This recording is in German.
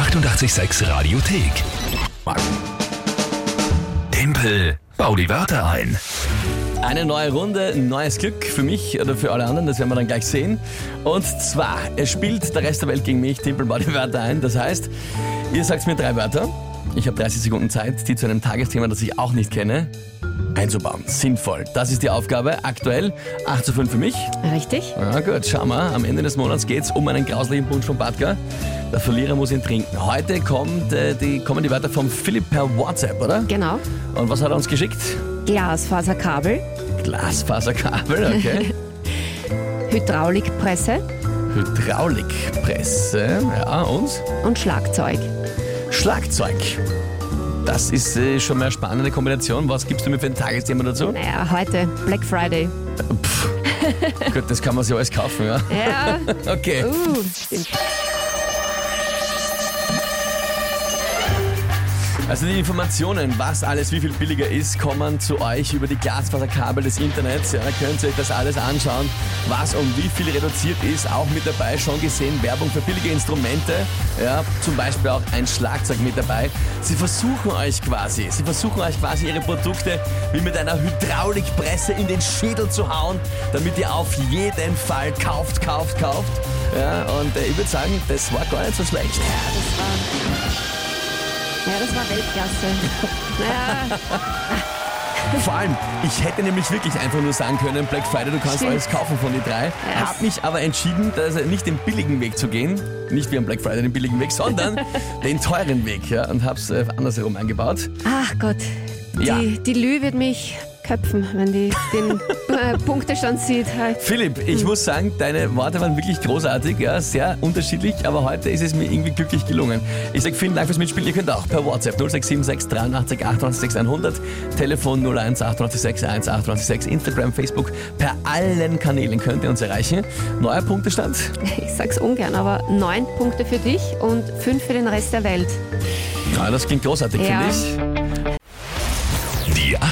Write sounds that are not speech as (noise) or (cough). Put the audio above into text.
886 Radiothek. Tempel, bau die Wörter ein. Eine neue Runde, neues Glück für mich oder für alle anderen, das werden wir dann gleich sehen. Und zwar, es spielt der Rest der Welt gegen mich, Timpel baut die Wörter ein. Das heißt, ihr sagt mir drei Wörter. Ich habe 30 Sekunden Zeit, die zu einem Tagesthema, das ich auch nicht kenne, einzubauen. Sinnvoll. Das ist die Aufgabe. Aktuell 8 zu 5 für mich. Richtig? Ja gut, schau mal. Am Ende des Monats geht es um einen grauslichen Punsch von Batka. Der Verlierer muss ihn trinken. Heute kommt, äh, die, kommen die Wörter vom Philipp per WhatsApp, oder? Genau. Und was hat er uns geschickt? Glasfaserkabel, Glasfaserkabel, okay. (laughs) Hydraulikpresse Hydraulikpresse, ja, und und Schlagzeug. Schlagzeug. Das ist äh, schon mal eine spannende Kombination. Was gibst du mir für ein Tagesthema dazu? Naja, heute Black Friday. Pff. Gut, das kann man sich alles kaufen, ja. Ja, (laughs) Okay. uh, stimmt. Also die Informationen, was alles wie viel billiger ist, kommen zu euch über die Glasfaserkabel des Internets. Ja, da könnt ihr euch das alles anschauen, was um wie viel reduziert ist. Auch mit dabei schon gesehen Werbung für billige Instrumente. Ja, zum Beispiel auch ein Schlagzeug mit dabei. Sie versuchen euch quasi, sie versuchen euch quasi ihre Produkte wie mit einer Hydraulikpresse in den Schädel zu hauen, damit ihr auf jeden Fall kauft, kauft, kauft. Ja, und äh, ich würde sagen, das war gar nicht so schlecht. Ja. Ja, das war Weltklasse. Ja, (laughs) Vor allem, ich hätte nämlich wirklich einfach nur sagen können, Black Friday, du kannst Stimmt. alles kaufen von den drei. Ja. Hab mich aber entschieden, dass er nicht den billigen Weg zu gehen, nicht wie am Black Friday den billigen Weg, sondern (laughs) den teuren Weg, ja, und hab's äh, andersherum eingebaut. ach Gott. Die, Ja. die Lü wird mich köpfen, wenn die den (laughs) äh, Punktestand sieht. Philipp, ich muss sagen, deine Worte waren wirklich großartig, ja, sehr unterschiedlich, aber heute ist es mir irgendwie glücklich gelungen. Ich sage vielen Dank fürs Mitspielen. Ihr könnt auch per WhatsApp 0676 83 88 100, Telefon 01 886 1 886, Instagram, Facebook, per allen Kanälen könnt ihr uns erreichen. Neuer Punktestand. Ich sag's ungern, aber neun Punkte für dich und fünf für den Rest der Welt. Ja, das klingt großartig, Ja. finde ich.